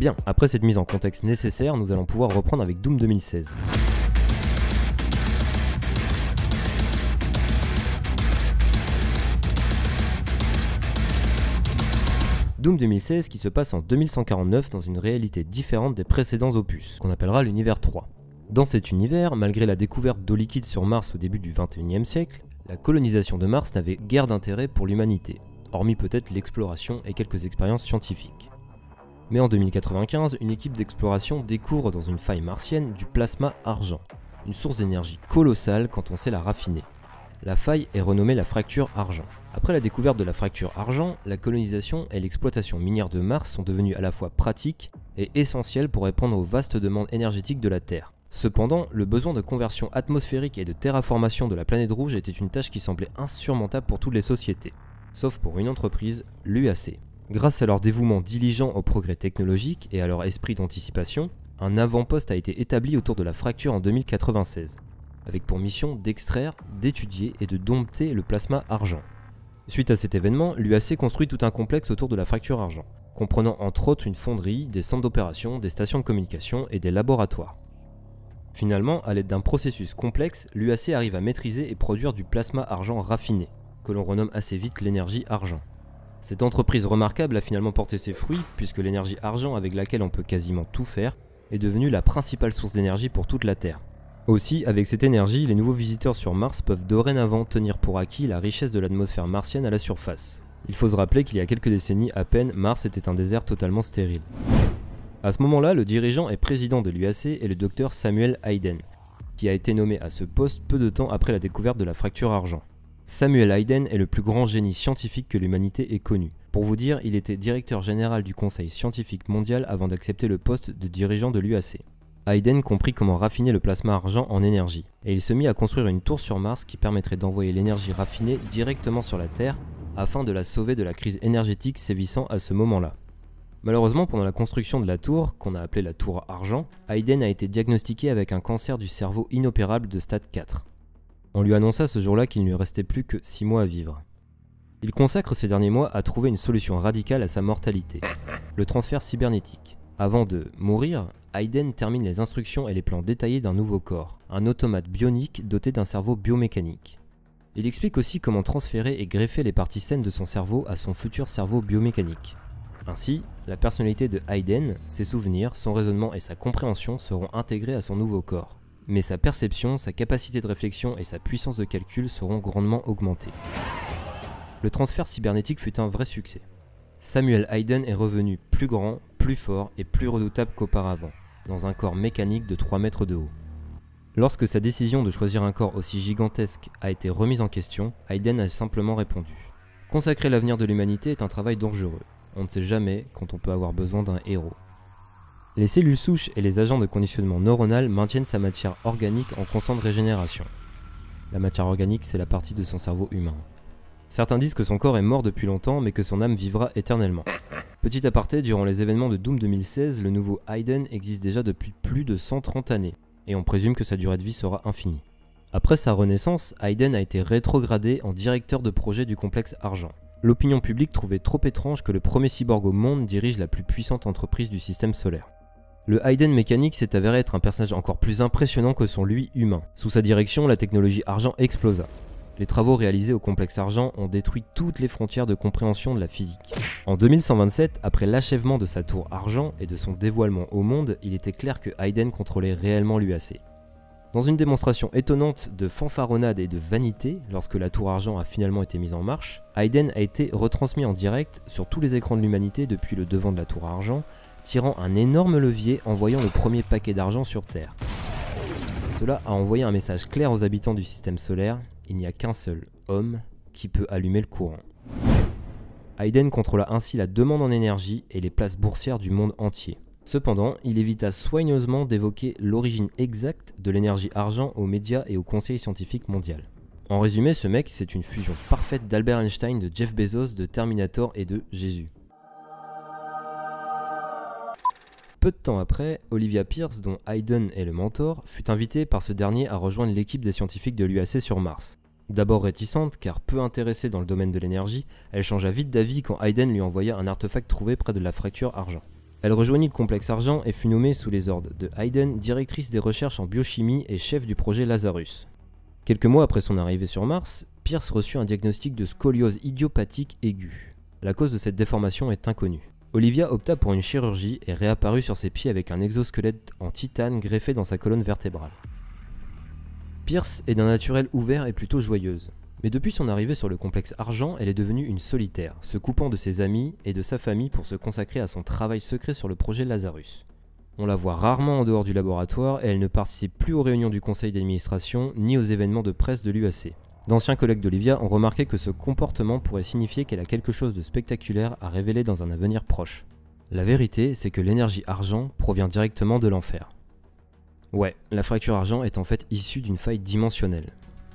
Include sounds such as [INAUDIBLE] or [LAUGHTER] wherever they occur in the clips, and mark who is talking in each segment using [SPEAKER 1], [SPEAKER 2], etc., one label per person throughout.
[SPEAKER 1] Bien, après cette mise en contexte nécessaire, nous allons pouvoir reprendre avec Doom 2016. Doom 2016 qui se passe en 2149 dans une réalité différente des précédents opus, qu'on appellera l'univers 3. Dans cet univers, malgré la découverte d'eau liquide sur Mars au début du 21e siècle, la colonisation de Mars n'avait guère d'intérêt pour l'humanité, hormis peut-être l'exploration et quelques expériences scientifiques. Mais en 2095, une équipe d'exploration découvre dans une faille martienne du plasma argent, une source d'énergie colossale quand on sait la raffiner. La faille est renommée la fracture argent. Après la découverte de la fracture argent, la colonisation et l'exploitation minière de Mars sont devenues à la fois pratiques et essentielles pour répondre aux vastes demandes énergétiques de la Terre. Cependant, le besoin de conversion atmosphérique et de terraformation de la planète rouge était une tâche qui semblait insurmontable pour toutes les sociétés, sauf pour une entreprise, l'UAC. Grâce à leur dévouement diligent au progrès technologique et à leur esprit d'anticipation, un avant-poste a été établi autour de la fracture en 2096, avec pour mission d'extraire, d'étudier et de dompter le plasma argent. Suite à cet événement, l'UAC construit tout un complexe autour de la fracture argent, comprenant entre autres une fonderie, des centres d'opération, des stations de communication et des laboratoires. Finalement, à l'aide d'un processus complexe, l'UAC arrive à maîtriser et produire du plasma argent raffiné, que l'on renomme assez vite l'énergie argent. Cette entreprise remarquable a finalement porté ses fruits, puisque l'énergie argent avec laquelle on peut quasiment tout faire est devenue la principale source d'énergie pour toute la Terre. Aussi, avec cette énergie, les nouveaux visiteurs sur Mars peuvent dorénavant tenir pour acquis la richesse de l'atmosphère martienne à la surface. Il faut se rappeler qu'il y a quelques décennies à peine, Mars était un désert totalement stérile. À ce moment-là, le dirigeant et président de l'UAC est le docteur Samuel Hayden, qui a été nommé à ce poste peu de temps après la découverte de la fracture argent. Samuel Hayden est le plus grand génie scientifique que l'humanité ait connu. Pour vous dire, il était directeur général du Conseil scientifique mondial avant d'accepter le poste de dirigeant de l'UAC. Hayden comprit comment raffiner le plasma argent en énergie, et il se mit à construire une tour sur Mars qui permettrait d'envoyer l'énergie raffinée directement sur la Terre afin de la sauver de la crise énergétique sévissant à ce moment-là. Malheureusement, pendant la construction de la tour, qu'on a appelée la tour argent, Hayden a été diagnostiqué avec un cancer du cerveau inopérable de stade 4. On lui annonça ce jour-là qu'il ne lui restait plus que 6 mois à vivre. Il consacre ces derniers mois à trouver une solution radicale à sa mortalité, [LAUGHS] le transfert cybernétique. Avant de mourir, Hayden termine les instructions et les plans détaillés d'un nouveau corps, un automate bionique doté d'un cerveau biomécanique. Il explique aussi comment transférer et greffer les parties saines de son cerveau à son futur cerveau biomécanique. Ainsi, la personnalité de Hayden, ses souvenirs, son raisonnement et sa compréhension seront intégrés à son nouveau corps. Mais sa perception, sa capacité de réflexion et sa puissance de calcul seront grandement augmentées. Le transfert cybernétique fut un vrai succès. Samuel Hayden est revenu plus grand, plus fort et plus redoutable qu'auparavant, dans un corps mécanique de 3 mètres de haut. Lorsque sa décision de choisir un corps aussi gigantesque a été remise en question, Hayden a simplement répondu Consacrer l'avenir de l'humanité est un travail dangereux. On ne sait jamais quand on peut avoir besoin d'un héros. Les cellules souches et les agents de conditionnement neuronal maintiennent sa matière organique en constante régénération. La matière organique, c'est la partie de son cerveau humain. Certains disent que son corps est mort depuis longtemps, mais que son âme vivra éternellement. Petit aparté, durant les événements de Doom 2016, le nouveau Hayden existe déjà depuis plus de 130 années, et on présume que sa durée de vie sera infinie. Après sa renaissance, Hayden a été rétrogradé en directeur de projet du complexe Argent. L'opinion publique trouvait trop étrange que le premier cyborg au monde dirige la plus puissante entreprise du système solaire. Le Hayden mécanique s'est avéré être un personnage encore plus impressionnant que son lui humain. Sous sa direction, la technologie argent explosa. Les travaux réalisés au complexe Argent ont détruit toutes les frontières de compréhension de la physique. En 2127, après l'achèvement de sa tour Argent et de son dévoilement au monde, il était clair que Hayden contrôlait réellement l'UAC. Dans une démonstration étonnante de fanfaronnade et de vanité, lorsque la tour Argent a finalement été mise en marche, Hayden a été retransmis en direct sur tous les écrans de l'humanité depuis le devant de la tour Argent, tirant un énorme levier envoyant le premier paquet d'argent sur Terre. Cela a envoyé un message clair aux habitants du système solaire, il n'y a qu'un seul homme qui peut allumer le courant. Hayden contrôla ainsi la demande en énergie et les places boursières du monde entier. Cependant, il évita soigneusement d'évoquer l'origine exacte de l'énergie argent aux médias et au Conseil scientifique mondial. En résumé, ce mec, c'est une fusion parfaite d'Albert Einstein, de Jeff Bezos, de Terminator et de Jésus. Peu de temps après, Olivia Pierce, dont Hayden est le mentor, fut invitée par ce dernier à rejoindre l'équipe des scientifiques de l'UAC sur Mars. D'abord réticente, car peu intéressée dans le domaine de l'énergie, elle changea vite d'avis quand Hayden lui envoya un artefact trouvé près de la fracture argent. Elle rejoignit le complexe Argent et fut nommée sous les ordres de Hayden directrice des recherches en biochimie et chef du projet Lazarus. Quelques mois après son arrivée sur Mars, Pierce reçut un diagnostic de scoliose idiopathique aiguë. La cause de cette déformation est inconnue. Olivia opta pour une chirurgie et réapparut sur ses pieds avec un exosquelette en titane greffé dans sa colonne vertébrale. Pierce est d'un naturel ouvert et plutôt joyeuse. Mais depuis son arrivée sur le complexe Argent, elle est devenue une solitaire, se coupant de ses amis et de sa famille pour se consacrer à son travail secret sur le projet Lazarus. On la voit rarement en dehors du laboratoire et elle ne participe plus aux réunions du conseil d'administration ni aux événements de presse de l'UAC. D'anciens collègues d'Olivia ont remarqué que ce comportement pourrait signifier qu'elle a quelque chose de spectaculaire à révéler dans un avenir proche. La vérité, c'est que l'énergie argent provient directement de l'enfer. Ouais, la fracture argent est en fait issue d'une faille dimensionnelle.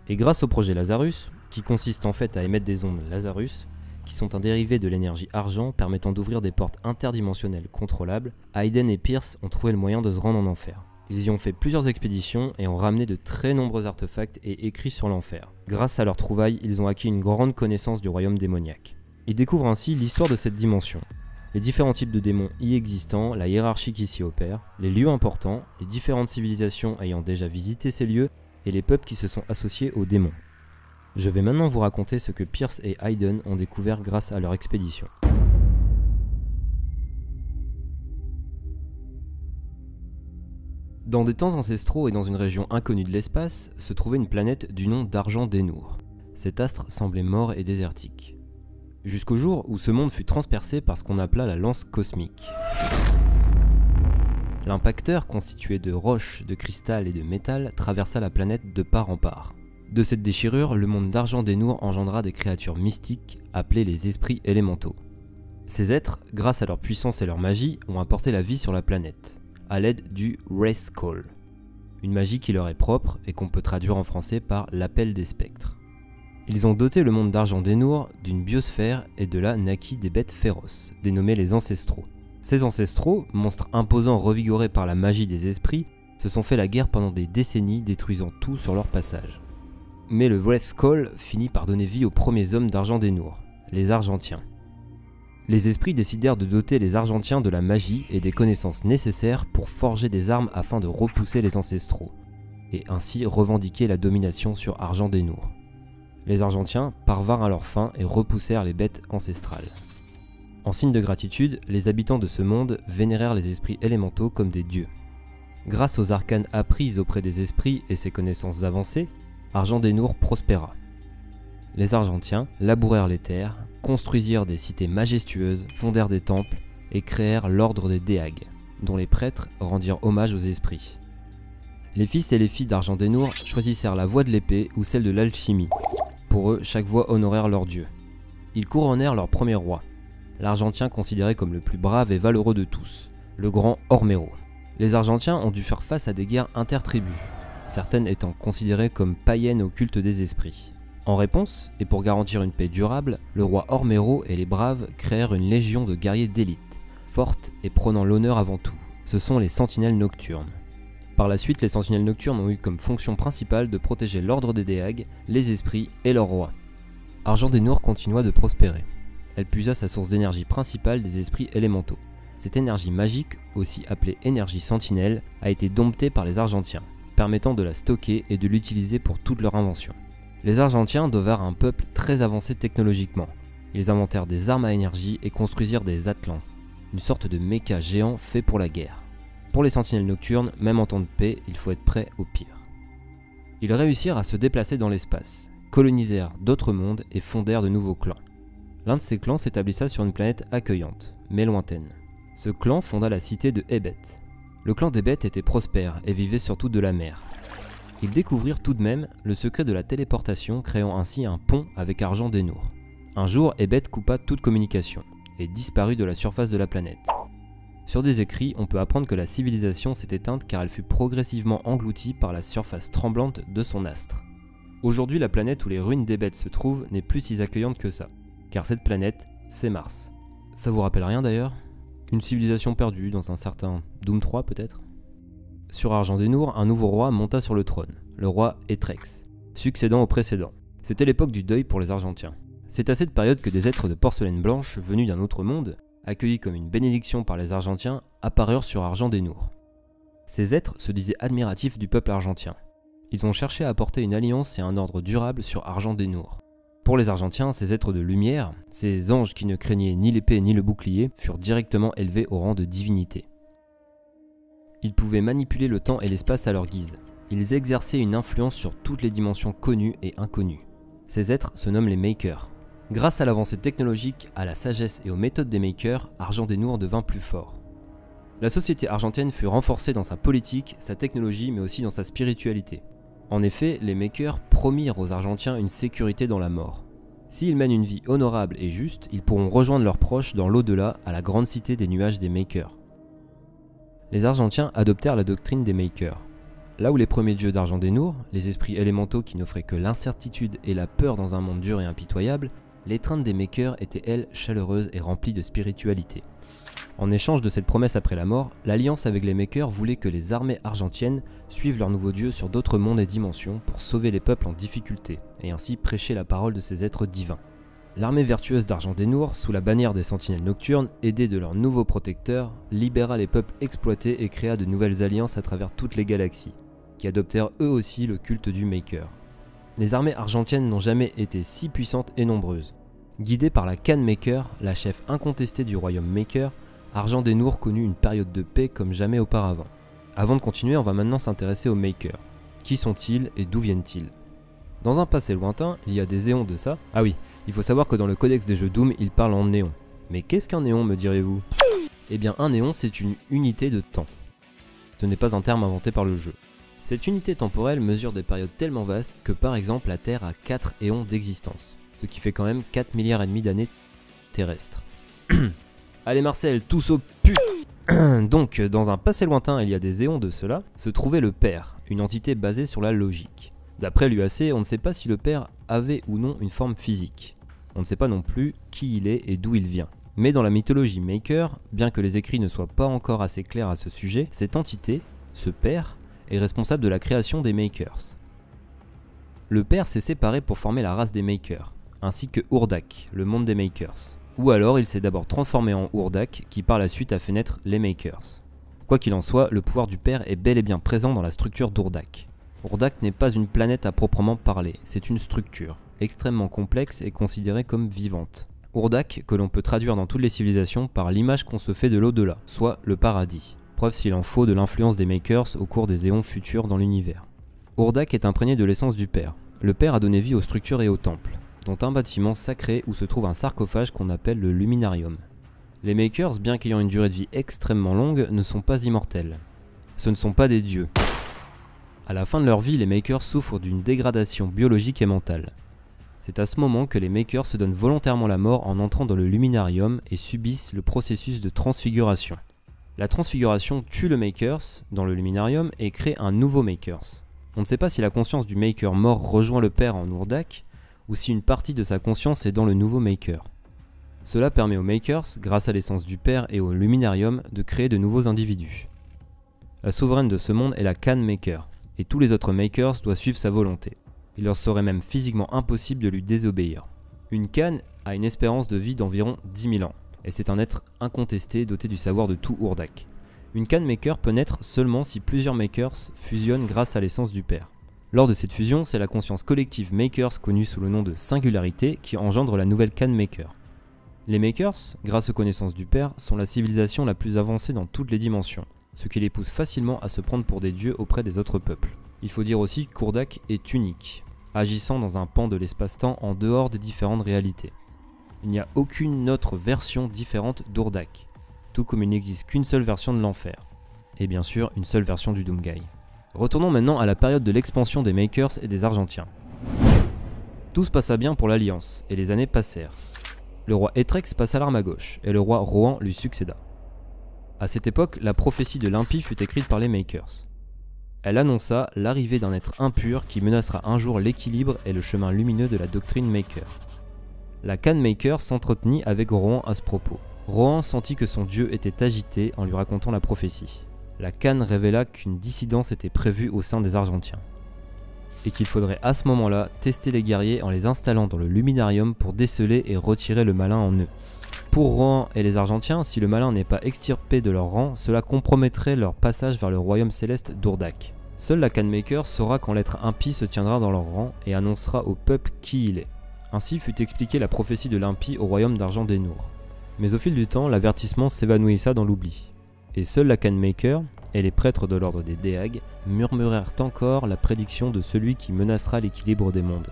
[SPEAKER 1] Et grâce au projet Lazarus, qui consiste en fait à émettre des ondes Lazarus, qui sont un dérivé de l'énergie argent permettant d'ouvrir des portes interdimensionnelles contrôlables, Hayden et Pierce ont trouvé le moyen de se rendre en enfer. Ils y ont fait plusieurs expéditions et ont ramené de très nombreux artefacts et écrits sur l'enfer. Grâce à leur trouvaille, ils ont acquis une grande connaissance du royaume démoniaque. Ils découvrent ainsi l'histoire de cette dimension, les différents types de démons y existants, la hiérarchie qui s'y opère, les lieux importants, les différentes civilisations ayant déjà visité ces lieux et les peuples qui se sont associés aux démons. Je vais maintenant vous raconter ce que Pierce et Hayden ont découvert grâce à leur expédition. Dans des temps ancestraux et dans une région inconnue de l'espace, se trouvait une planète du nom d'Argent d'Enour. Cet astre semblait mort et désertique. Jusqu'au jour où ce monde fut transpercé par ce qu'on appela la lance cosmique. L'impacteur, constitué de roches, de cristal et de métal, traversa la planète de part en part. De cette déchirure, le monde d'argent d'Enour engendra des créatures mystiques appelées les esprits élémentaux. Ces êtres, grâce à leur puissance et leur magie, ont apporté la vie sur la planète, à l'aide du Race Call, une magie qui leur est propre et qu'on peut traduire en français par l'appel des spectres. Ils ont doté le monde d'argent d'Enour d'une biosphère et de là naquit des bêtes féroces, dénommées les ancestraux. Ces ancestraux, monstres imposants revigorés par la magie des esprits, se sont fait la guerre pendant des décennies détruisant tout sur leur passage. Mais le Call finit par donner vie aux premiers hommes d'Argent d'Enour, les Argentiens. Les esprits décidèrent de doter les Argentiens de la magie et des connaissances nécessaires pour forger des armes afin de repousser les ancestraux, et ainsi revendiquer la domination sur Argent d'Enour. Les Argentiens parvinrent à leur fin et repoussèrent les bêtes ancestrales. En signe de gratitude, les habitants de ce monde vénérèrent les esprits élémentaux comme des dieux. Grâce aux arcanes apprises auprès des esprits et ses connaissances avancées, Argent d'Enour prospéra. Les Argentiens labourèrent les terres, construisirent des cités majestueuses, fondèrent des temples et créèrent l'ordre des Déag, dont les prêtres rendirent hommage aux esprits. Les fils et les filles d'Argent d'Enour choisissèrent la voie de l'épée ou celle de l'alchimie. Pour eux, chaque voie honorèrent leur dieu. Ils couronnèrent leur premier roi, l'Argentien considéré comme le plus brave et valeureux de tous, le grand Ormero. Les Argentiens ont dû faire face à des guerres intertribus, certaines étant considérées comme païennes au culte des esprits. En réponse, et pour garantir une paix durable, le roi Ormero et les braves créèrent une légion de guerriers d'élite, forte et prônant l'honneur avant tout. Ce sont les sentinelles nocturnes. Par la suite, les sentinelles nocturnes ont eu comme fonction principale de protéger l'ordre des Déag, les esprits et leur roi. Argent des Nours continua de prospérer. Elle puisa sa source d'énergie principale des esprits élémentaux. Cette énergie magique, aussi appelée énergie sentinelle, a été domptée par les Argentiens permettant de la stocker et de l'utiliser pour toutes leurs inventions. Les Argentiens devinrent un peuple très avancé technologiquement. Ils inventèrent des armes à énergie et construisirent des Atlants, une sorte de méca géant fait pour la guerre. Pour les sentinelles nocturnes, même en temps de paix, il faut être prêt au pire. Ils réussirent à se déplacer dans l'espace, colonisèrent d'autres mondes et fondèrent de nouveaux clans. L'un de ces clans s'établissa sur une planète accueillante, mais lointaine. Ce clan fonda la cité de Ebet, le clan bêtes était prospère et vivait surtout de la mer. Ils découvrirent tout de même le secret de la téléportation, créant ainsi un pont avec Argent d'Enour. Un jour, Ebet coupa toute communication et disparut de la surface de la planète. Sur des écrits, on peut apprendre que la civilisation s'est éteinte car elle fut progressivement engloutie par la surface tremblante de son astre. Aujourd'hui, la planète où les ruines des se trouvent n'est plus si accueillante que ça, car cette planète, c'est Mars. Ça vous rappelle rien d'ailleurs? Une civilisation perdue dans un certain Doom 3 peut-être? Sur Argent d'Enour, un nouveau roi monta sur le trône, le roi Etrex, succédant au précédent. C'était l'époque du deuil pour les Argentiens. C'est à cette période que des êtres de porcelaine blanche venus d'un autre monde accueillis comme une bénédiction par les Argentiens, apparurent sur Argent des Nours. Ces êtres se disaient admiratifs du peuple argentien. Ils ont cherché à apporter une alliance et un ordre durable sur Argent des Nours. Pour les Argentiens, ces êtres de lumière, ces anges qui ne craignaient ni l'épée ni le bouclier, furent directement élevés au rang de divinité. Ils pouvaient manipuler le temps et l'espace à leur guise. Ils exerçaient une influence sur toutes les dimensions connues et inconnues. Ces êtres se nomment les Makers. Grâce à l'avancée technologique, à la sagesse et aux méthodes des Makers, Argent des Nours devint plus fort. La société argentienne fut renforcée dans sa politique, sa technologie, mais aussi dans sa spiritualité. En effet, les makers promirent aux Argentiens une sécurité dans la mort. S'ils mènent une vie honorable et juste, ils pourront rejoindre leurs proches dans l'au-delà à la grande cité des nuages des makers. Les Argentiens adoptèrent la doctrine des makers. Là où les premiers dieux d'argent des Nours, les esprits élémentaux qui n'offraient que l'incertitude et la peur dans un monde dur et impitoyable, l'étreinte des makers était elle chaleureuse et remplie de spiritualité. En échange de cette promesse après la mort, l'alliance avec les Makers voulait que les armées argentiennes suivent leur nouveau dieu sur d'autres mondes et dimensions pour sauver les peuples en difficulté, et ainsi prêcher la parole de ces êtres divins. L'armée vertueuse d'Argent des Nours, sous la bannière des Sentinelles Nocturnes, aidée de leurs nouveaux protecteurs, libéra les peuples exploités et créa de nouvelles alliances à travers toutes les galaxies, qui adoptèrent eux aussi le culte du Maker. Les armées argentiennes n'ont jamais été si puissantes et nombreuses. Guidée par la Khan Maker, la chef incontestée du royaume Maker, Argent des Nours connut une période de paix comme jamais auparavant. Avant de continuer, on va maintenant s'intéresser aux Makers. Qui sont-ils et d'où viennent-ils? Dans un passé lointain, il y a des éons de ça. Ah oui, il faut savoir que dans le codex des jeux Doom, il parle en néon. Mais qu'est-ce qu'un néon, me direz-vous? Eh bien, un néon, c'est une unité de temps. Ce n'est pas un terme inventé par le jeu. Cette unité temporelle mesure des périodes tellement vastes que par exemple la Terre a 4 éons d'existence, ce qui fait quand même 4 milliards et demi d'années terrestres. [CLEARS THROAT] Allez Marcel, tous au pu [CLEARS THROAT] Donc, dans un passé lointain, il y a des éons de cela, se trouvait le père, une entité basée sur la logique. D'après l'UAC, on ne sait pas si le père avait ou non une forme physique. On ne sait pas non plus qui il est et d'où il vient. Mais dans la mythologie Maker, bien que les écrits ne soient pas encore assez clairs à ce sujet, cette entité, ce père, est responsable de la création des Makers. Le père s'est séparé pour former la race des Makers, ainsi que Urdak, le monde des Makers. Ou alors il s'est d'abord transformé en Urdak, qui par la suite a fait naître les Makers. Quoi qu'il en soit, le pouvoir du père est bel et bien présent dans la structure d'Urdak. Urdak n'est pas une planète à proprement parler, c'est une structure, extrêmement complexe et considérée comme vivante. Urdak, que l'on peut traduire dans toutes les civilisations par l'image qu'on se fait de l'au-delà, soit le paradis. Preuve s'il en faut de l'influence des Makers au cours des éons futurs dans l'univers. Urdak est imprégné de l'essence du Père. Le Père a donné vie aux structures et aux temples dont un bâtiment sacré où se trouve un sarcophage qu'on appelle le luminarium. Les Makers, bien qu'ayant une durée de vie extrêmement longue, ne sont pas immortels. Ce ne sont pas des dieux. À la fin de leur vie, les Makers souffrent d'une dégradation biologique et mentale. C'est à ce moment que les Makers se donnent volontairement la mort en entrant dans le luminarium et subissent le processus de transfiguration. La transfiguration tue le Makers dans le luminarium et crée un nouveau Makers. On ne sait pas si la conscience du Maker mort rejoint le père en Urdak, ou si une partie de sa conscience est dans le nouveau Maker. Cela permet aux Makers, grâce à l'essence du Père et au Luminarium, de créer de nouveaux individus. La souveraine de ce monde est la Khan Maker, et tous les autres Makers doivent suivre sa volonté. Il leur serait même physiquement impossible de lui désobéir. Une Khan a une espérance de vie d'environ 10 000 ans, et c'est un être incontesté doté du savoir de tout Urdak. Une Khan Maker peut naître seulement si plusieurs Makers fusionnent grâce à l'essence du Père. Lors de cette fusion, c'est la conscience collective Makers connue sous le nom de singularité qui engendre la nouvelle Khan Maker. Les Makers, grâce aux connaissances du Père, sont la civilisation la plus avancée dans toutes les dimensions, ce qui les pousse facilement à se prendre pour des dieux auprès des autres peuples. Il faut dire aussi qu'Urdak est unique, agissant dans un pan de l'espace-temps en dehors des différentes réalités. Il n'y a aucune autre version différente d'Urdak, tout comme il n'existe qu'une seule version de l'enfer, et bien sûr une seule version du Doomguy. Retournons maintenant à la période de l'expansion des Makers et des Argentiens. Tout se passa bien pour l'Alliance, et les années passèrent. Le roi Etrex passa l'arme à gauche, et le roi Rohan lui succéda. À cette époque, la prophétie de l'impie fut écrite par les Makers. Elle annonça l'arrivée d'un être impur qui menacera un jour l'équilibre et le chemin lumineux de la doctrine Maker. La Khan Maker s'entretenit avec Rohan à ce propos. Rohan sentit que son dieu était agité en lui racontant la prophétie la Cannes révéla qu'une dissidence était prévue au sein des Argentiens. et qu'il faudrait à ce moment-là tester les guerriers en les installant dans le luminarium pour déceler et retirer le malin en eux. Pour Rohan et les Argentiens, si le malin n'est pas extirpé de leur rang, cela compromettrait leur passage vers le royaume céleste d'Urdak. Seul la Canmaker saura quand l'être impie se tiendra dans leur rang et annoncera au peuple qui il est. Ainsi fut expliquée la prophétie de l'impie au royaume d'Argent des Nours. Mais au fil du temps, l'avertissement s'évanouissa dans l'oubli. Et seul la Canmaker, et les prêtres de l'ordre des Déag murmurèrent encore la prédiction de celui qui menacera l'équilibre des mondes.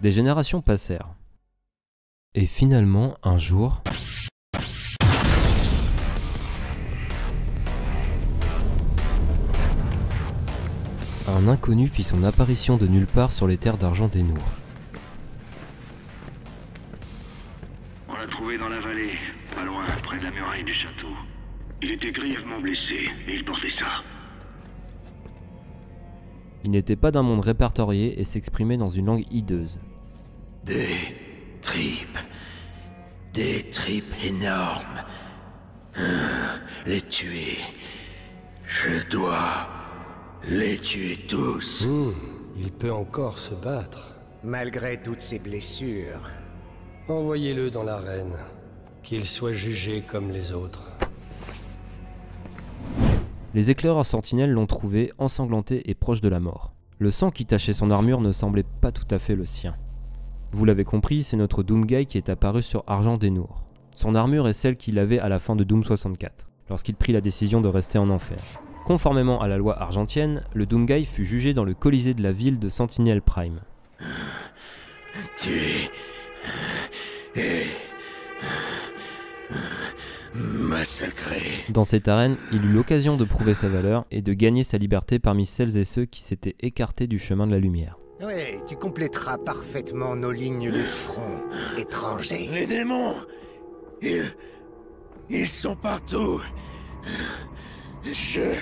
[SPEAKER 1] Des générations passèrent. Et finalement, un jour... Un inconnu fit son apparition de nulle part sur les terres d'argent des Nours.
[SPEAKER 2] On l'a trouvé dans la vallée, pas loin, près de la muraille du château. Il était grièvement blessé et il portait ça.
[SPEAKER 1] Il n'était pas d'un monde répertorié et s'exprimait dans une langue hideuse.
[SPEAKER 3] Des tripes. Des tripes énormes. Hum, Les tuer. Je dois les tuer tous.
[SPEAKER 4] Hmm, il peut encore se battre.
[SPEAKER 5] Malgré toutes ses blessures.
[SPEAKER 4] Envoyez-le dans l'arène. Qu'il soit jugé comme les autres.
[SPEAKER 1] Les éclaireurs sentinelles l'ont trouvé ensanglanté et proche de la mort. Le sang qui tachait son armure ne semblait pas tout à fait le sien. Vous l'avez compris, c'est notre Doomguy qui est apparu sur Argent des Nours. Son armure est celle qu'il avait à la fin de Doom 64, lorsqu'il prit la décision de rester en enfer. Conformément à la loi argentienne, le Doomguy fut jugé dans le colisée de la ville de Sentinel Prime.
[SPEAKER 3] Tuer. Et. Massacrer.
[SPEAKER 1] Dans cette arène, il eut l'occasion de prouver sa valeur et de gagner sa liberté parmi celles et ceux qui s'étaient écartés du chemin de la lumière.
[SPEAKER 5] Oui, tu compléteras parfaitement nos lignes de front, étranger.
[SPEAKER 3] Les démons. Ils. Ils sont partout. Je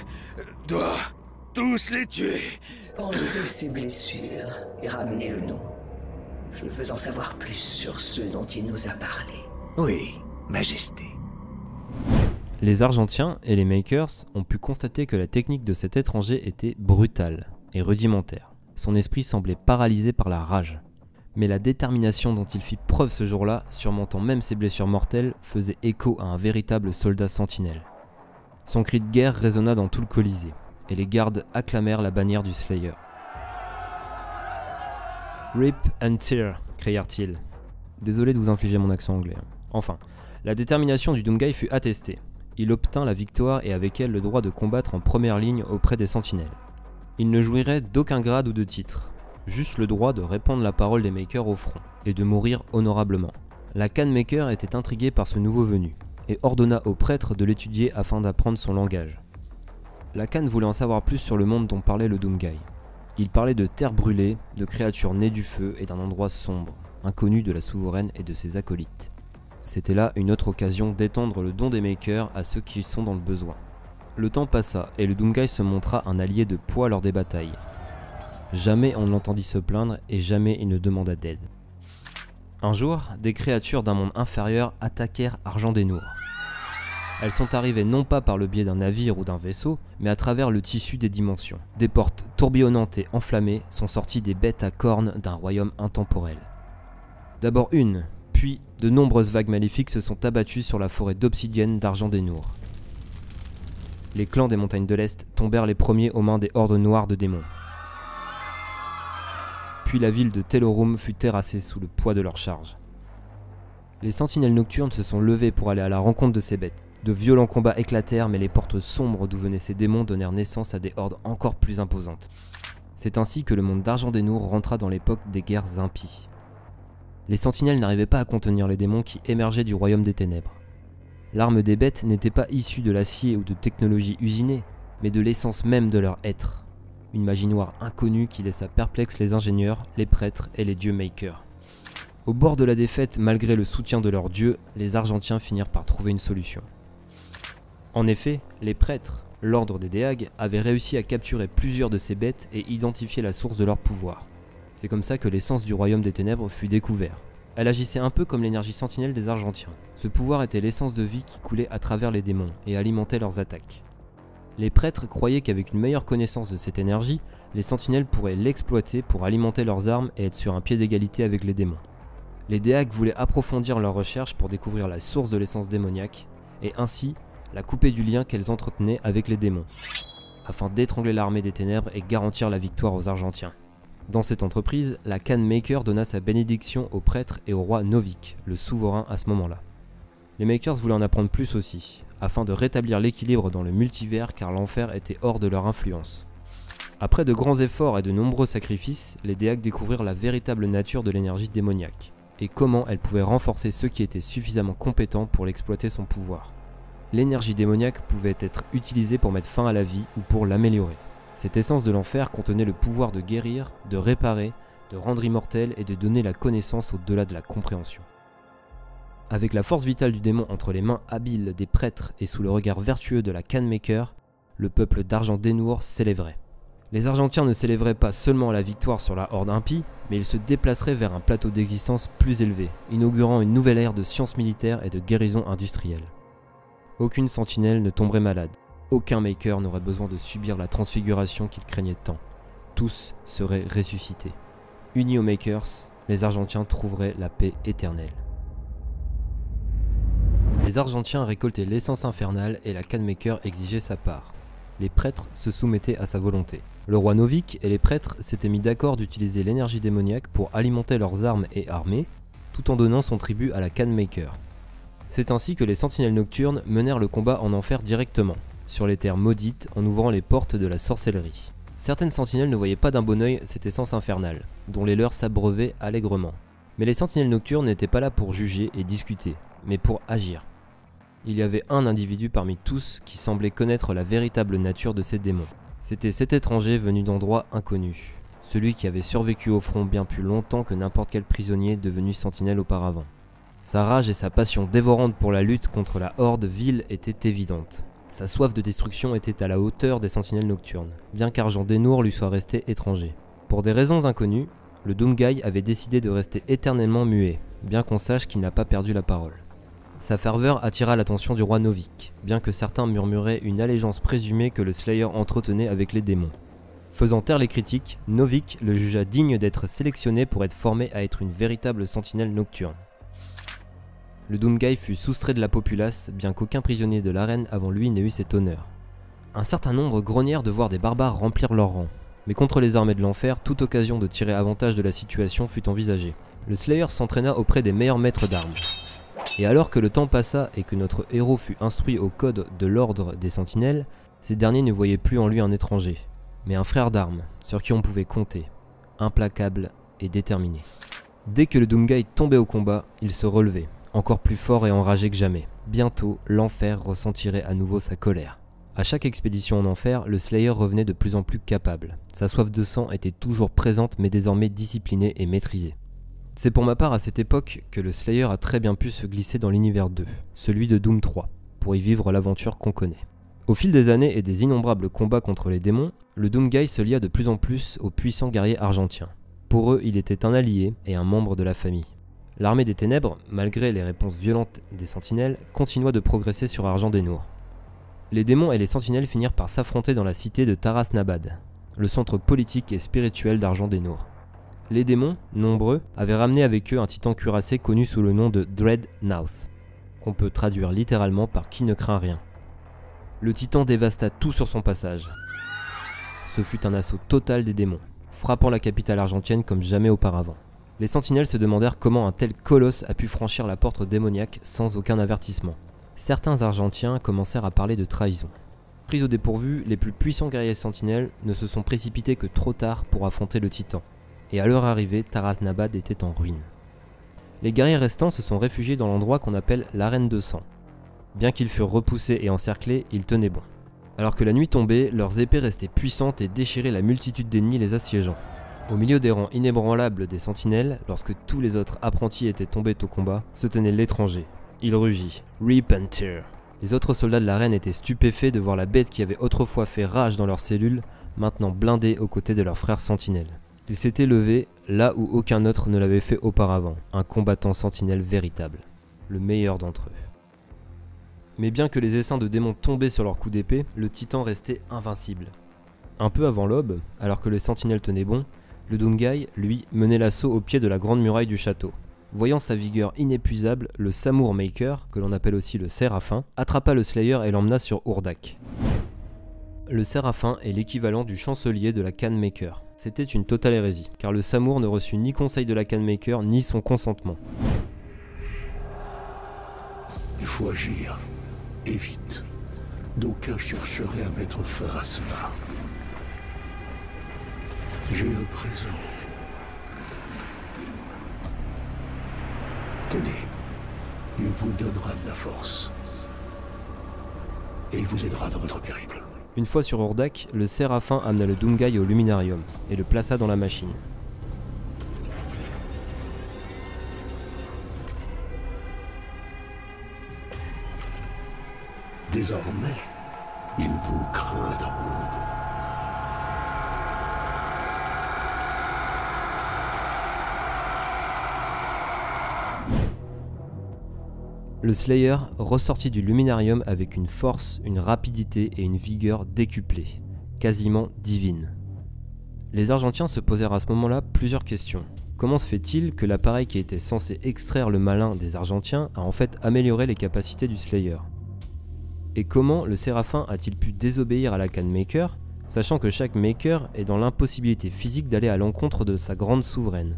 [SPEAKER 3] dois tous les tuer.
[SPEAKER 6] Pensez ses blessures et ramenez-le nous. Je veux en savoir plus sur ceux dont il nous a parlé.
[SPEAKER 5] Oui, Majesté.
[SPEAKER 1] Les Argentiens et les Makers ont pu constater que la technique de cet étranger était brutale et rudimentaire. Son esprit semblait paralysé par la rage. Mais la détermination dont il fit preuve ce jour-là, surmontant même ses blessures mortelles, faisait écho à un véritable soldat sentinelle. Son cri de guerre résonna dans tout le Colisée, et les gardes acclamèrent la bannière du Slayer. Rip and tear, crièrent-ils. Désolé de vous infliger mon accent anglais. hein. Enfin, la détermination du Doomguy fut attestée. Il obtint la victoire et avec elle le droit de combattre en première ligne auprès des sentinelles. Il ne jouirait d'aucun grade ou de titre, juste le droit de répandre la parole des Makers au front, et de mourir honorablement. La Khan Maker était intriguée par ce nouveau venu, et ordonna au prêtre de l'étudier afin d'apprendre son langage. La Khan voulait en savoir plus sur le monde dont parlait le Doomguy. Il parlait de terre brûlée, de créatures nées du feu et d'un endroit sombre, inconnu de la souveraine et de ses acolytes. C'était là une autre occasion d'étendre le don des Makers à ceux qui sont dans le besoin. Le temps passa et le Doomguy se montra un allié de poids lors des batailles. Jamais on ne l'entendit se plaindre et jamais il ne demanda d'aide. Un jour, des créatures d'un monde inférieur attaquèrent Argent des Nours. Elles sont arrivées non pas par le biais d'un navire ou d'un vaisseau, mais à travers le tissu des dimensions. Des portes tourbillonnantes et enflammées sont sorties des bêtes à cornes d'un royaume intemporel. D'abord une, puis de nombreuses vagues maléfiques se sont abattues sur la forêt d'obsidienne d'Argent des Nours. Les clans des montagnes de l'Est tombèrent les premiers aux mains des hordes noires de démons. La ville de Telorum fut terrassée sous le poids de leurs charges. Les sentinelles nocturnes se sont levées pour aller à la rencontre de ces bêtes. De violents combats éclatèrent, mais les portes sombres d'où venaient ces démons donnèrent naissance à des hordes encore plus imposantes. C'est ainsi que le monde d'Argent des Nours rentra dans l'époque des guerres impies. Les sentinelles n'arrivaient pas à contenir les démons qui émergeaient du royaume des ténèbres. L'arme des bêtes n'était pas issue de l'acier ou de technologie usinée, mais de l'essence même de leur être. Une magie noire inconnue qui laissa perplexes les ingénieurs, les prêtres et les dieux makers. Au bord de la défaite, malgré le soutien de leurs dieux, les Argentiens finirent par trouver une solution. En effet, les prêtres, l'ordre des Déag, avaient réussi à capturer plusieurs de ces bêtes et identifier la source de leur pouvoir. C'est comme ça que l'essence du royaume des ténèbres fut découvert. Elle agissait un peu comme l'énergie sentinelle des Argentiens. Ce pouvoir était l'essence de vie qui coulait à travers les démons et alimentait leurs attaques. Les prêtres croyaient qu'avec une meilleure connaissance de cette énergie, les sentinelles pourraient l'exploiter pour alimenter leurs armes et être sur un pied d'égalité avec les démons. Les Déacs voulaient approfondir leurs recherches pour découvrir la source de l'essence démoniaque, et ainsi la couper du lien qu'elles entretenaient avec les démons, afin d'étrangler l'armée des ténèbres et garantir la victoire aux Argentiens. Dans cette entreprise, la Can Maker donna sa bénédiction au prêtre et au roi Novik, le souverain à ce moment-là. Les Makers voulaient en apprendre plus aussi, afin de rétablir l'équilibre dans le multivers car l'enfer était hors de leur influence. Après de grands efforts et de nombreux sacrifices, les Déacs découvrirent la véritable nature de l'énergie démoniaque, et comment elle pouvait renforcer ceux qui étaient suffisamment compétents pour l'exploiter son pouvoir. L'énergie démoniaque pouvait être utilisée pour mettre fin à la vie ou pour l'améliorer. Cette essence de l'enfer contenait le pouvoir de guérir, de réparer, de rendre immortel et de donner la connaissance au-delà de la compréhension. Avec la force vitale du démon entre les mains habiles des prêtres et sous le regard vertueux de la Canmaker, le peuple d'Argent d'Enour s'élèverait. Les Argentiens ne s'élèveraient pas seulement à la victoire sur la Horde impie, mais ils se déplaceraient vers un plateau d'existence plus élevé, inaugurant une nouvelle ère de sciences militaires et de guérison industrielle. Aucune sentinelle ne tomberait malade, aucun Maker n'aurait besoin de subir la transfiguration qu'il craignait tant. Tous seraient ressuscités. Unis aux Makers, les Argentiens trouveraient la paix éternelle. Les Argentiens récoltaient l'essence infernale et la Canmaker exigeait sa part. Les prêtres se soumettaient à sa volonté. Le roi Novik et les prêtres s'étaient mis d'accord d'utiliser l'énergie démoniaque pour alimenter leurs armes et armées, tout en donnant son tribut à la Canmaker. C'est ainsi que les sentinelles nocturnes menèrent le combat en enfer directement, sur les terres maudites en ouvrant les portes de la sorcellerie. Certaines sentinelles ne voyaient pas d'un bon oeil cette essence infernale, dont les leurs s'abreuvaient allègrement. Mais les sentinelles nocturnes n'étaient pas là pour juger et discuter, mais pour agir. Il y avait un individu parmi tous qui semblait connaître la véritable nature de ces démons. C'était cet étranger venu d'endroits inconnus, celui qui avait survécu au front bien plus longtemps que n'importe quel prisonnier devenu sentinelle auparavant. Sa rage et sa passion dévorante pour la lutte contre la horde vile étaient évidentes. Sa soif de destruction était à la hauteur des sentinelles nocturnes, bien qu'Argent Dénour lui soit resté étranger. Pour des raisons inconnues, le Doomguy avait décidé de rester éternellement muet, bien qu'on sache qu'il n'a pas perdu la parole. Sa ferveur attira l'attention du roi Novik, bien que certains murmuraient une allégeance présumée que le Slayer entretenait avec les démons. Faisant taire les critiques, Novik le jugea digne d'être sélectionné pour être formé à être une véritable sentinelle nocturne. Le Doomguy fut soustrait de la populace, bien qu'aucun prisonnier de l'arène avant lui n'ait eu cet honneur. Un certain nombre grognèrent de voir des barbares remplir leurs rangs, mais contre les armées de l'enfer, toute occasion de tirer avantage de la situation fut envisagée. Le Slayer s'entraîna auprès des meilleurs maîtres d'armes. Et alors que le temps passa et que notre héros fut instruit au code de l'ordre des sentinelles, ces derniers ne voyaient plus en lui un étranger, mais un frère d'armes, sur qui on pouvait compter, implacable et déterminé. Dès que le Doomguy tombait au combat, il se relevait, encore plus fort et enragé que jamais. Bientôt, l'enfer ressentirait à nouveau sa colère. À chaque expédition en enfer, le Slayer revenait de plus en plus capable. Sa soif de sang était toujours présente mais désormais disciplinée et maîtrisée. C'est pour ma part à cette époque que le Slayer a très bien pu se glisser dans l'univers 2, celui de Doom 3, pour y vivre l'aventure qu'on connaît. Au fil des années et des innombrables combats contre les démons, le Doomguy se lia de plus en plus aux puissants guerriers argentiens. Pour eux, il était un allié et un membre de la famille. L'armée des ténèbres, malgré les réponses violentes des sentinelles, continua de progresser sur Argent Dénour. Les démons et les sentinelles finirent par s'affronter dans la cité de Taras Nabad, le centre politique et spirituel d'Argent Dénour. Les démons, nombreux, avaient ramené avec eux un titan cuirassé connu sous le nom de Dreadnouth, qu'on peut traduire littéralement par qui ne craint rien. Le titan dévasta tout sur son passage. Ce fut un assaut total des démons, frappant la capitale argentienne comme jamais auparavant. Les sentinelles se demandèrent comment un tel colosse a pu franchir la porte démoniaque sans aucun avertissement. Certains Argentiens commencèrent à parler de trahison. Pris au dépourvu, les plus puissants guerriers sentinelles ne se sont précipités que trop tard pour affronter le titan, et à leur arrivée, Taras Nabad était en ruine. Les guerriers restants se sont réfugiés dans l'endroit qu'on appelle l'arène de sang. Bien qu'ils furent repoussés et encerclés, ils tenaient bon. Alors que la nuit tombait, leurs épées restaient puissantes et déchiraient la multitude d'ennemis les assiégeant. Au milieu des rangs inébranlables des sentinelles, lorsque tous les autres apprentis étaient tombés au combat, se tenait l'étranger. Il rugit. Repenter. Les autres soldats de la reine étaient stupéfaits de voir la bête qui avait autrefois fait rage dans leurs cellules, maintenant blindée aux côtés de leurs frères sentinelles. Il s'était levé là où aucun autre ne l'avait fait auparavant, un combattant sentinelle véritable, le meilleur d'entre eux. Mais bien que les essaims de démons tombaient sur leurs coups d'épée, le titan restait invincible. Un peu avant l'aube, alors que les sentinelles tenaient bon, le Doomguy, lui, menait l'assaut au pied de la grande muraille du château. Voyant sa vigueur inépuisable, le Samour Maker, que l'on appelle aussi le Séraphin, attrapa le Slayer et l'emmena sur Urdak. Le Séraphin est l'équivalent du chancelier de la Canne Maker. C'était une totale hérésie, car le Samour ne reçut ni conseil de la Canne Maker ni son consentement.
[SPEAKER 3] Il faut agir. Et vite. D'aucuns chercheraient à mettre fin à cela. J'ai un présent. Tenez. Il vous donnera de la force. Et il vous aidera dans votre périple.
[SPEAKER 1] Une fois sur Urdak, le Séraphin amena le Doomguy au Luminarium et le plaça dans la machine.
[SPEAKER 3] Désormais, ils vous craindront.
[SPEAKER 1] Le Slayer ressortit du Luminarium avec une force, une rapidité et une vigueur décuplées, quasiment divines. Les Argentiens se posèrent à ce moment-là plusieurs questions. Comment se fait-il que l'appareil qui était censé extraire le malin des Argentiens a en fait amélioré les capacités du Slayer? Et comment le Séraphin a-t-il pu désobéir à la canne Maker, sachant que chaque Maker est dans l'impossibilité physique d'aller à l'encontre de sa grande souveraine?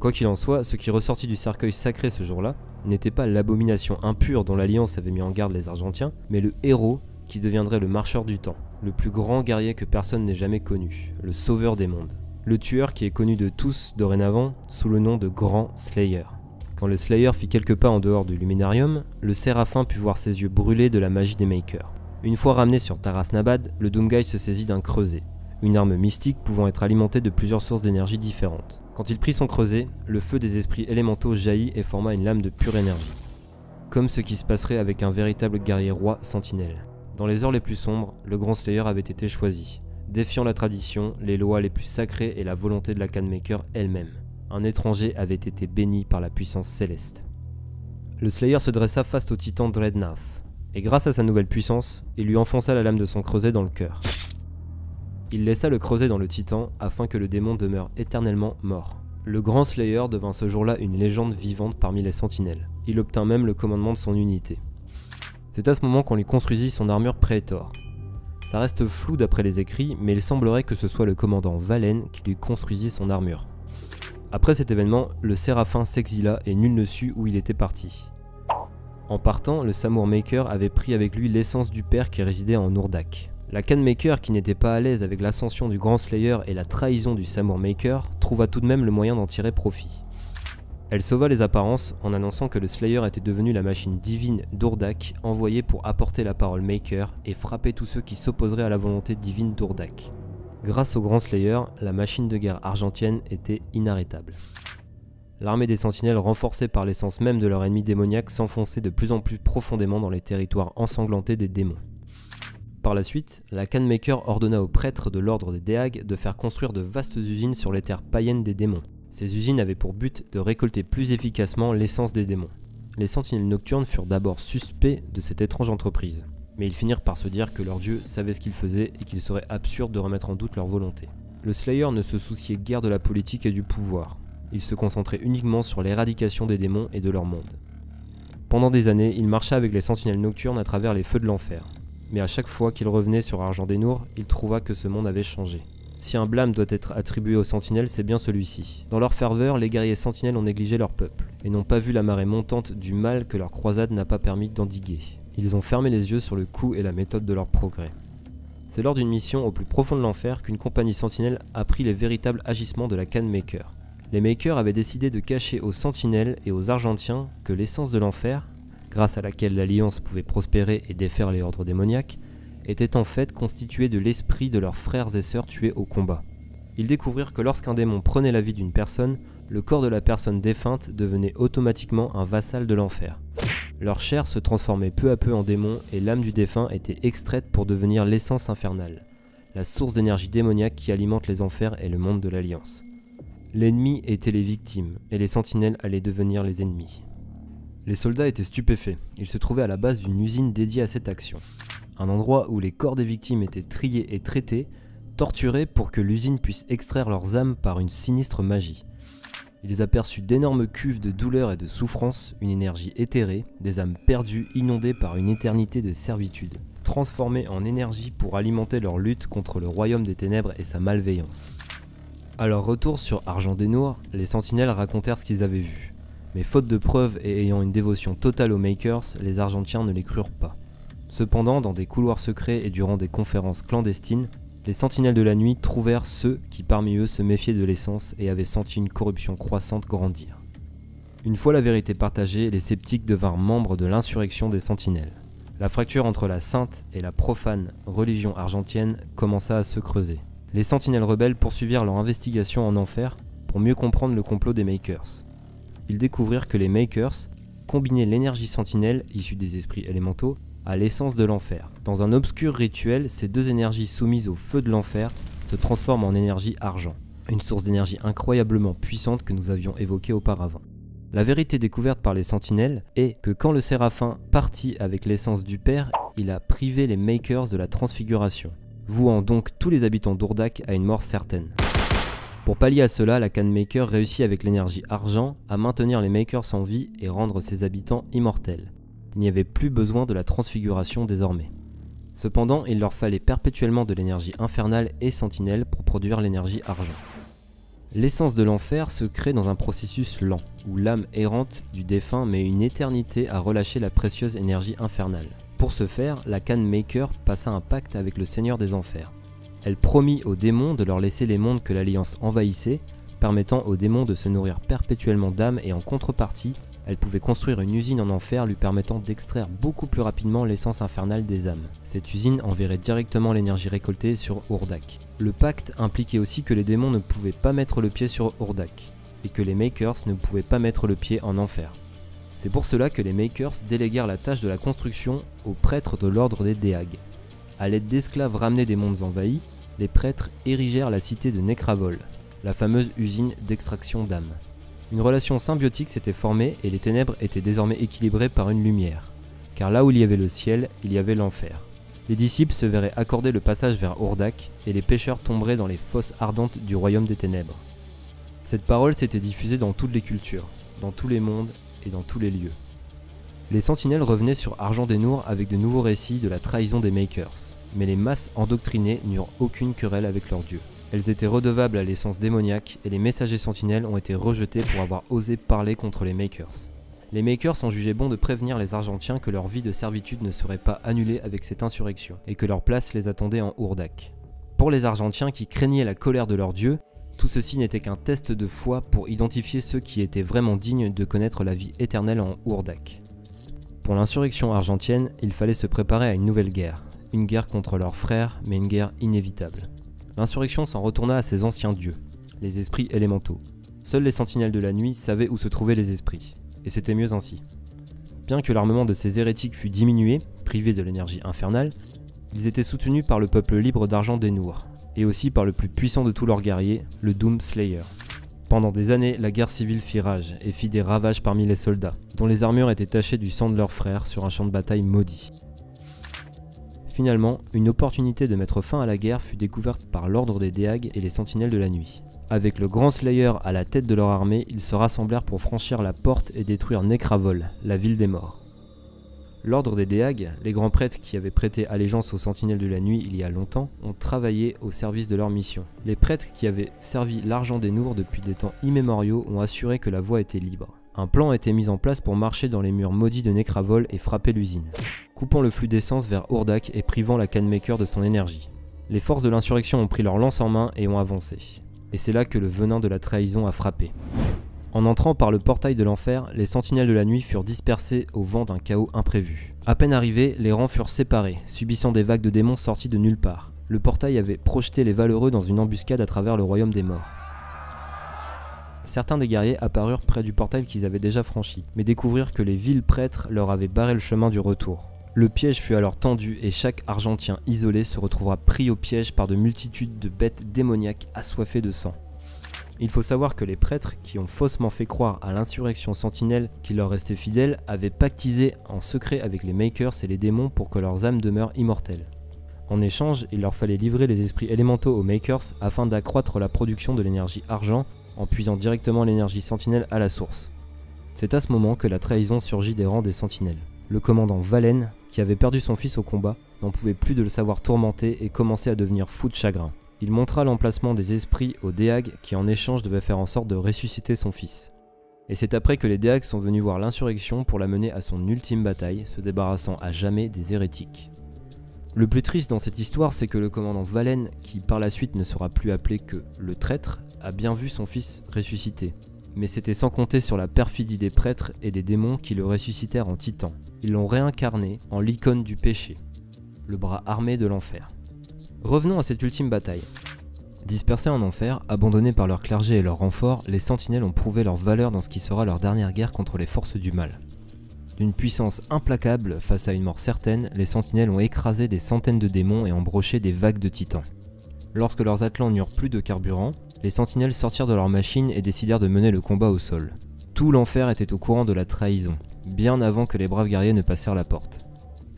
[SPEAKER 1] Quoi qu'il en soit, ce qui ressortit du cercueil sacré ce jour-là n'était pas l'abomination impure dont l'Alliance avait mis en garde les Argentiens, mais le héros qui deviendrait le marcheur du temps, le plus grand guerrier que personne n'ait jamais connu, le sauveur des mondes. Le tueur qui est connu de tous dorénavant sous le nom de Grand Slayer. Quand le Slayer fit quelques pas en dehors du Luminarium, le Séraphin put voir ses yeux brûler de la magie des Makers. Une fois ramené sur Taras Nabad, le Doomguy se saisit d'un creuset, une arme mystique pouvant être alimentée de plusieurs sources d'énergie différentes. Quand il prit son creuset, le feu des esprits élémentaux jaillit et forma une lame de pure énergie. Comme ce qui se passerait avec un véritable guerrier roi sentinelle. Dans les heures les plus sombres, le grand Slayer avait été choisi, défiant la tradition, les lois les plus sacrées et la volonté de la Canemaker elle-même. Un étranger avait été béni par la puissance céleste. Le Slayer se dressa face au titan Dreadnought, et grâce à sa nouvelle puissance, il lui enfonça la lame de son creuset dans le cœur. Il laissa le creuset dans le titan afin que le démon demeure éternellement mort. Le grand Slayer devint ce jour-là une légende vivante parmi les sentinelles. Il obtint même le commandement de son unité. C'est à ce moment qu'on lui construisit son armure Praetor. Ça reste flou d'après les écrits, mais il semblerait que ce soit le commandant Valen qui lui construisit son armure. Après cet événement, le Séraphin s'exila et nul ne sut où il était parti. En partant, le Samour Maker avait pris avec lui l'essence du père qui résidait en Urdak. La Canemaker, qui n'était pas à l'aise avec l'ascension du Grand Slayer et la trahison du Samour Maker, trouva tout de même le moyen d'en tirer profit. Elle sauva les apparences en annonçant que le Slayer était devenu la machine divine d'Urdak envoyée pour apporter la parole Maker et frapper tous ceux qui s'opposeraient à la volonté divine d'Urdak. Grâce au Grand Slayer, la machine de guerre argentienne était inarrêtable. L'armée des sentinelles, renforcée par l'essence même de leur ennemi démoniaque, s'enfonçait de plus en plus profondément dans les territoires ensanglantés des démons. Par la suite, la Canemaker ordonna aux prêtres de l'ordre des Déag de faire construire de vastes usines sur les terres païennes des démons. Ces usines avaient pour but de récolter plus efficacement l'essence des démons. Les sentinelles nocturnes furent d'abord suspects de cette étrange entreprise, mais ils finirent par se dire que leur dieu savait ce qu'il faisait et qu'il serait absurde de remettre en doute leur volonté. Le Slayer ne se souciait guère de la politique et du pouvoir. Il se concentrait uniquement sur l'éradication des démons et de leur monde. Pendant des années, il marcha avec les sentinelles nocturnes à travers les feux de l'enfer, mais à chaque fois qu'il revenait sur Argent des Nours, il trouva que ce monde avait changé. Si un blâme doit être attribué aux sentinelles, c'est bien celui-ci. Dans leur ferveur, les guerriers sentinelles ont négligé leur peuple, et n'ont pas vu la marée montante du mal que leur croisade n'a pas permis d'endiguer. Ils ont fermé les yeux sur le coût et la méthode de leur progrès. C'est lors d'une mission au plus profond de l'enfer qu'une compagnie sentinelle apprit les véritables agissements de la canne Maker. Les Makers avaient décidé de cacher aux sentinelles et aux Argentiens que l'essence de l'enfer, grâce à laquelle l'Alliance pouvait prospérer et défaire les ordres démoniaques, était en fait constituée de l'esprit de leurs frères et sœurs tués au combat. Ils découvrirent que lorsqu'un démon prenait la vie d'une personne, le corps de la personne défunte devenait automatiquement un vassal de l'enfer. Leur chair se transformait peu à peu en démon et l'âme du défunt était extraite pour devenir l'essence infernale, la source d'énergie démoniaque qui alimente les enfers et le monde de l'Alliance. L'ennemi était les victimes et les sentinelles allaient devenir les ennemis. Les soldats étaient stupéfaits. Ils se trouvaient à la base d'une usine dédiée à cette action. Un endroit où les corps des victimes étaient triés et traités, torturés pour que l'usine puisse extraire leurs âmes par une sinistre magie. Ils aperçurent d'énormes cuves de douleur et de souffrance, une énergie éthérée, des âmes perdues inondées par une éternité de servitude, transformées en énergie pour alimenter leur lutte contre le royaume des ténèbres et sa malveillance. À leur retour sur Argent des Noirs, les sentinelles racontèrent ce qu'ils avaient vu. Mais faute de preuves et ayant une dévotion totale aux Makers, les Argentiens ne les crurent pas. Cependant, dans des couloirs secrets et durant des conférences clandestines, les sentinelles de la nuit trouvèrent ceux qui parmi eux se méfiaient de l'essence et avaient senti une corruption croissante grandir. Une fois la vérité partagée, les sceptiques devinrent membres de l'insurrection des sentinelles. La fracture entre la sainte et la profane religion argentienne commença à se creuser. Les sentinelles rebelles poursuivirent leur investigation en enfer pour mieux comprendre le complot des Makers. Ils découvrirent que les Makers combinaient l'énergie sentinelle, issue des esprits élémentaux, à l'essence de l'enfer. Dans un obscur rituel, ces deux énergies soumises au feu de l'enfer se transforment en énergie argent, une source d'énergie incroyablement puissante que nous avions évoquée auparavant. La vérité découverte par les sentinelles est que quand le séraphin partit avec l'essence du Père, il a privé les Makers de la transfiguration, vouant donc tous les habitants d'Urdak à une mort certaine. Pour pallier à cela, la Can Maker réussit avec l'énergie argent à maintenir les Makers en vie et rendre ses habitants immortels. Il n'y avait plus besoin de la transfiguration désormais. Cependant, il leur fallait perpétuellement de l'énergie infernale et sentinelle pour produire l'énergie argent. L'essence de l'enfer se crée dans un processus lent, où l'âme errante du défunt met une éternité à relâcher la précieuse énergie infernale. Pour ce faire, la Can Maker passa un pacte avec le Seigneur des Enfers. Elle promit aux démons de leur laisser les mondes que l'Alliance envahissait, permettant aux démons de se nourrir perpétuellement d'âmes et en contrepartie, elle pouvait construire une usine en enfer lui permettant d'extraire beaucoup plus rapidement l'essence infernale des âmes. Cette usine enverrait directement l'énergie récoltée sur Urdak. Le pacte impliquait aussi que les démons ne pouvaient pas mettre le pied sur Urdak, et que les Makers ne pouvaient pas mettre le pied en enfer. C'est pour cela que les Makers déléguèrent la tâche de la construction aux prêtres de l'ordre des Déag. À l'aide d'esclaves ramenés des mondes envahis, les prêtres érigèrent la cité de Nekravol, la fameuse usine d'extraction d'âmes. Une relation symbiotique s'était formée et les ténèbres étaient désormais équilibrées par une lumière. Car là où il y avait le ciel, il y avait l'enfer. Les disciples se verraient accorder le passage vers Urdak et les pécheurs tomberaient dans les fosses ardentes du royaume des ténèbres. Cette parole s'était diffusée dans toutes les cultures, dans tous les mondes et dans tous les lieux. Les sentinelles revenaient sur Argent des Nours avec de nouveaux récits de la trahison des Makers, mais les masses endoctrinées n'eurent aucune querelle avec leur dieu. Elles étaient redevables à l'essence démoniaque et les messagers sentinelles ont été rejetés pour avoir osé parler contre les Makers. Les Makers ont jugé bon de prévenir les Argentiens que leur vie de servitude ne serait pas annulée avec cette insurrection et que leur place les attendait en Urdak. Pour les Argentiens qui craignaient la colère de leur dieu, tout ceci n'était qu'un test de foi pour identifier ceux qui étaient vraiment dignes de connaître la vie éternelle en Urdak. Pour l'insurrection argentienne, il fallait se préparer à une nouvelle guerre, une guerre contre leurs frères, mais une guerre inévitable l'insurrection s'en retourna à ses anciens dieux, les esprits élémentaux. Seuls les sentinelles de la nuit savaient où se trouvaient les esprits, et c'était mieux ainsi. Bien que l'armement de ces hérétiques fût diminué, privé de l'énergie infernale, ils étaient soutenus par le peuple libre d'argent des Nours, et aussi par le plus puissant de tous leurs guerriers, le Doom Slayer. Pendant des années, la guerre civile fit rage et fit des ravages parmi les soldats, dont les armures étaient tachées du sang de leurs frères sur un champ de bataille maudit. Finalement, une opportunité de mettre fin à la guerre fut découverte par l'ordre des Déag et les sentinelles de la nuit. Avec le grand Slayer à la tête de leur armée, ils se rassemblèrent pour franchir la porte et détruire Nekravol, la ville des morts. L'ordre des Déag, les grands prêtres qui avaient prêté allégeance aux sentinelles de la nuit il y a longtemps, ont travaillé au service de leur mission. Les prêtres qui avaient servi l'argent des Nours depuis des temps immémoriaux ont assuré que la voie était libre. Un plan a été mis en place pour marcher dans les murs maudits de Nekravol et frapper l'usine coupant le flux d'essence vers Urdak et privant la canmaker de son énergie. Les forces de l'insurrection ont pris leur lance en main et ont avancé. Et c'est là que le venin de la trahison a frappé. En entrant par le portail de l'enfer, les sentinelles de la nuit furent dispersées au vent d'un chaos imprévu. À peine arrivés, les rangs furent séparés, subissant des vagues de démons sortis de nulle part. Le portail avait projeté les valeureux dans une embuscade à travers le royaume des morts. Certains des guerriers apparurent près du portail qu'ils avaient déjà franchi, mais découvrirent que les vils prêtres leur avaient barré le chemin du retour. Le piège fut alors tendu et chaque Argentien isolé se retrouvera pris au piège par de multitudes de bêtes démoniaques assoiffées de sang. Il faut savoir que les prêtres qui ont faussement fait croire à l'insurrection sentinelle qui leur restait fidèle avaient pactisé en secret avec les Makers et les démons pour que leurs âmes demeurent immortelles. En échange, il leur fallait livrer les esprits élémentaux aux Makers afin d'accroître la production de l'énergie argent en puisant directement l'énergie sentinelle à la source. C'est à ce moment que la trahison surgit des rangs des sentinelles. Le commandant Valen, qui avait perdu son fils au combat, n'en pouvait plus de le savoir tourmenter et commençait à devenir fou de chagrin. Il montra l'emplacement des esprits aux Déag qui en échange devaient faire en sorte de ressusciter son fils. Et c'est après que les Déag sont venus voir l'insurrection pour la mener à son ultime bataille, se débarrassant à jamais des hérétiques. Le plus triste dans cette histoire, c'est que le commandant Valen, qui par la suite ne sera plus appelé que le traître, a bien vu son fils ressusciter. Mais c'était sans compter sur la perfidie des prêtres et des démons qui le ressuscitèrent en titan. Ils l'ont réincarné en l'icône du péché, le bras armé de l'enfer. Revenons à cette ultime bataille. Dispersés en enfer, abandonnés par leur clergé et leurs renforts, les sentinelles ont prouvé leur valeur dans ce qui sera leur dernière guerre contre les forces du mal. D'une puissance implacable face à une mort certaine, les sentinelles ont écrasé des centaines de démons et embroché des vagues de titans. Lorsque leurs atlants n'eurent plus de carburant, les sentinelles sortirent de leur machine et décidèrent de mener le combat au sol. Tout l'enfer était au courant de la trahison, bien avant que les braves guerriers ne passèrent la porte.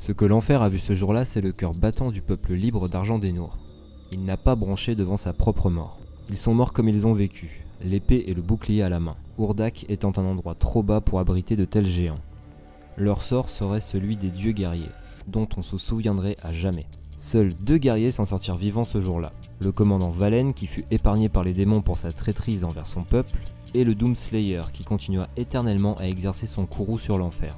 [SPEAKER 1] Ce que l'enfer a vu ce jour-là, c'est le cœur battant du peuple libre d'Argent des Nours. Il n'a pas bronché devant sa propre mort. Ils sont morts comme ils ont vécu, l'épée et le bouclier à la main, Ourdak étant un endroit trop bas pour abriter de tels géants. Leur sort serait celui des dieux guerriers, dont on se souviendrait à jamais. Seuls deux guerriers s'en sortirent vivants ce jour-là. Le commandant Valen, qui fut épargné par les démons pour sa traîtrise envers son peuple, et le Doomslayer, qui continua éternellement à exercer son courroux sur l'enfer.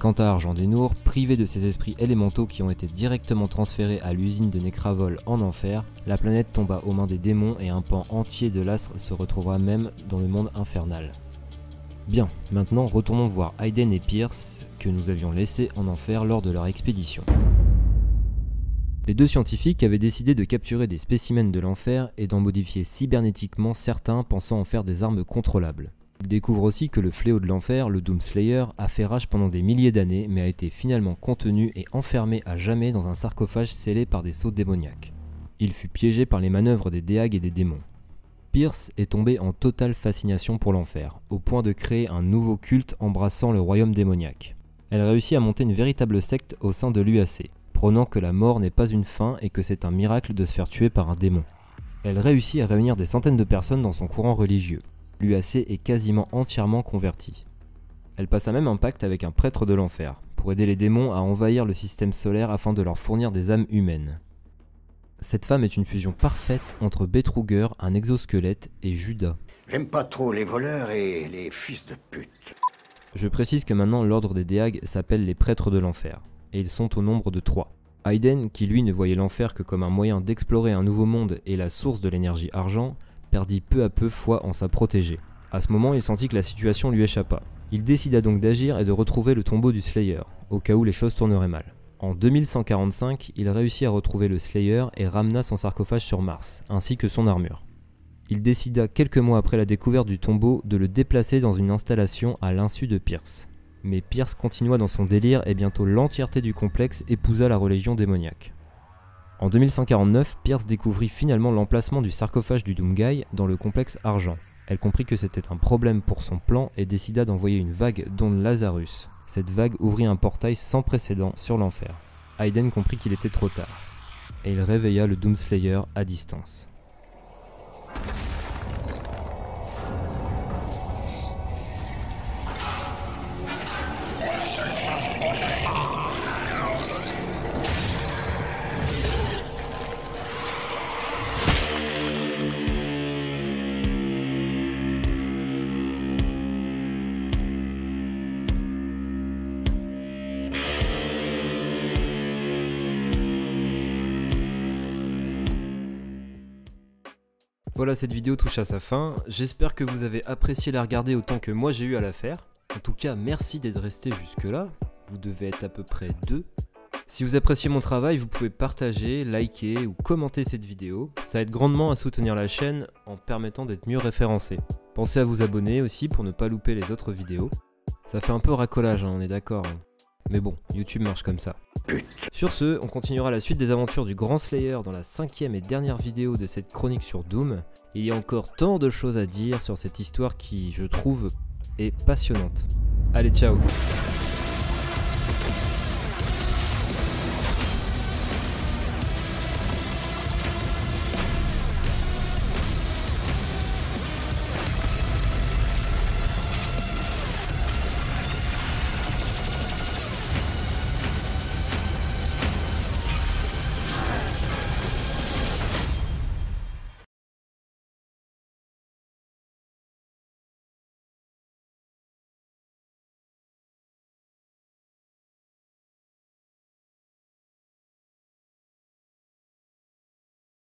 [SPEAKER 1] Quant à Argent des privé de ses esprits élémentaux qui ont été directement transférés à l'usine de Necravol en enfer, la planète tomba aux mains des démons et un pan entier de l'astre se retrouvera même dans le monde infernal. Bien, maintenant retournons voir Hayden et Pierce, que nous avions laissés en enfer lors de leur expédition. Les deux scientifiques avaient décidé de capturer des spécimens de l'enfer et d'en modifier cybernétiquement certains pensant en faire des armes contrôlables. Ils découvrent aussi que le fléau de l'enfer, le Doomslayer, a fait rage pendant des milliers d'années mais a été finalement contenu et enfermé à jamais dans un sarcophage scellé par des sceaux démoniaques. Il fut piégé par les manœuvres des Déag et des démons. Pierce est tombé en totale fascination pour l'enfer, au point de créer un nouveau culte embrassant le royaume démoniaque. Elle réussit à monter une véritable secte au sein de l'UAC, prônant que la mort n'est pas une fin et que c'est un miracle de se faire tuer par un démon. Elle réussit à réunir des centaines de personnes dans son courant religieux. L'UAC est quasiment entièrement convertie. Elle passa même un pacte avec un prêtre de l'enfer, pour aider les démons à envahir le système solaire afin de leur fournir des âmes humaines. Cette femme est une fusion parfaite entre Betruger, un exosquelette, et Judas.
[SPEAKER 5] J'aime pas trop les voleurs et les fils de pute.
[SPEAKER 1] Je précise que maintenant l'ordre des Déag s'appelle les prêtres de l'enfer, et ils sont au nombre de trois. Hayden, qui lui ne voyait l'enfer que comme un moyen d'explorer un nouveau monde et la source de l'énergie argent, perdit peu à peu foi en sa protégée. À ce moment, il sentit que la situation lui échappa. Il décida donc d'agir et de retrouver le tombeau du Slayer, au cas où les choses tourneraient mal. En 2145, il réussit à retrouver le Slayer et ramena son sarcophage sur Mars, ainsi que son armure. Il décida quelques mois après la découverte du tombeau de le déplacer dans une installation à l'insu de Pierce. Mais Pierce continua dans son délire et bientôt l'entièreté du complexe épousa la religion démoniaque. En 2149, Pierce découvrit finalement l'emplacement du sarcophage du Doomguy dans le complexe Argent. Elle comprit que c'était un problème pour son plan et décida d'envoyer une vague d'ondes Lazarus. Cette vague ouvrit un portail sans précédent sur l'enfer. Hayden comprit qu'il était trop tard, et il réveilla le Doomslayer à distance. Voilà, cette vidéo touche à sa fin. J'espère que vous avez apprécié la regarder autant que moi j'ai eu à la faire. En tout cas, merci d'être resté jusque-là. Vous devez être à peu près deux. Si vous appréciez mon travail, vous pouvez partager, liker ou commenter cette vidéo. Ça aide grandement à soutenir la chaîne en permettant d'être mieux référencé. Pensez à vous abonner aussi pour ne pas louper les autres vidéos. Ça fait un peu racolage, hein, on est d'accord. Mais bon, YouTube marche comme ça. Sur ce, on continuera la suite des aventures du Grand Slayer dans la cinquième et dernière vidéo de cette chronique sur Doom. Il y a encore tant de choses à dire sur cette histoire qui, je trouve, est passionnante. Allez, ciao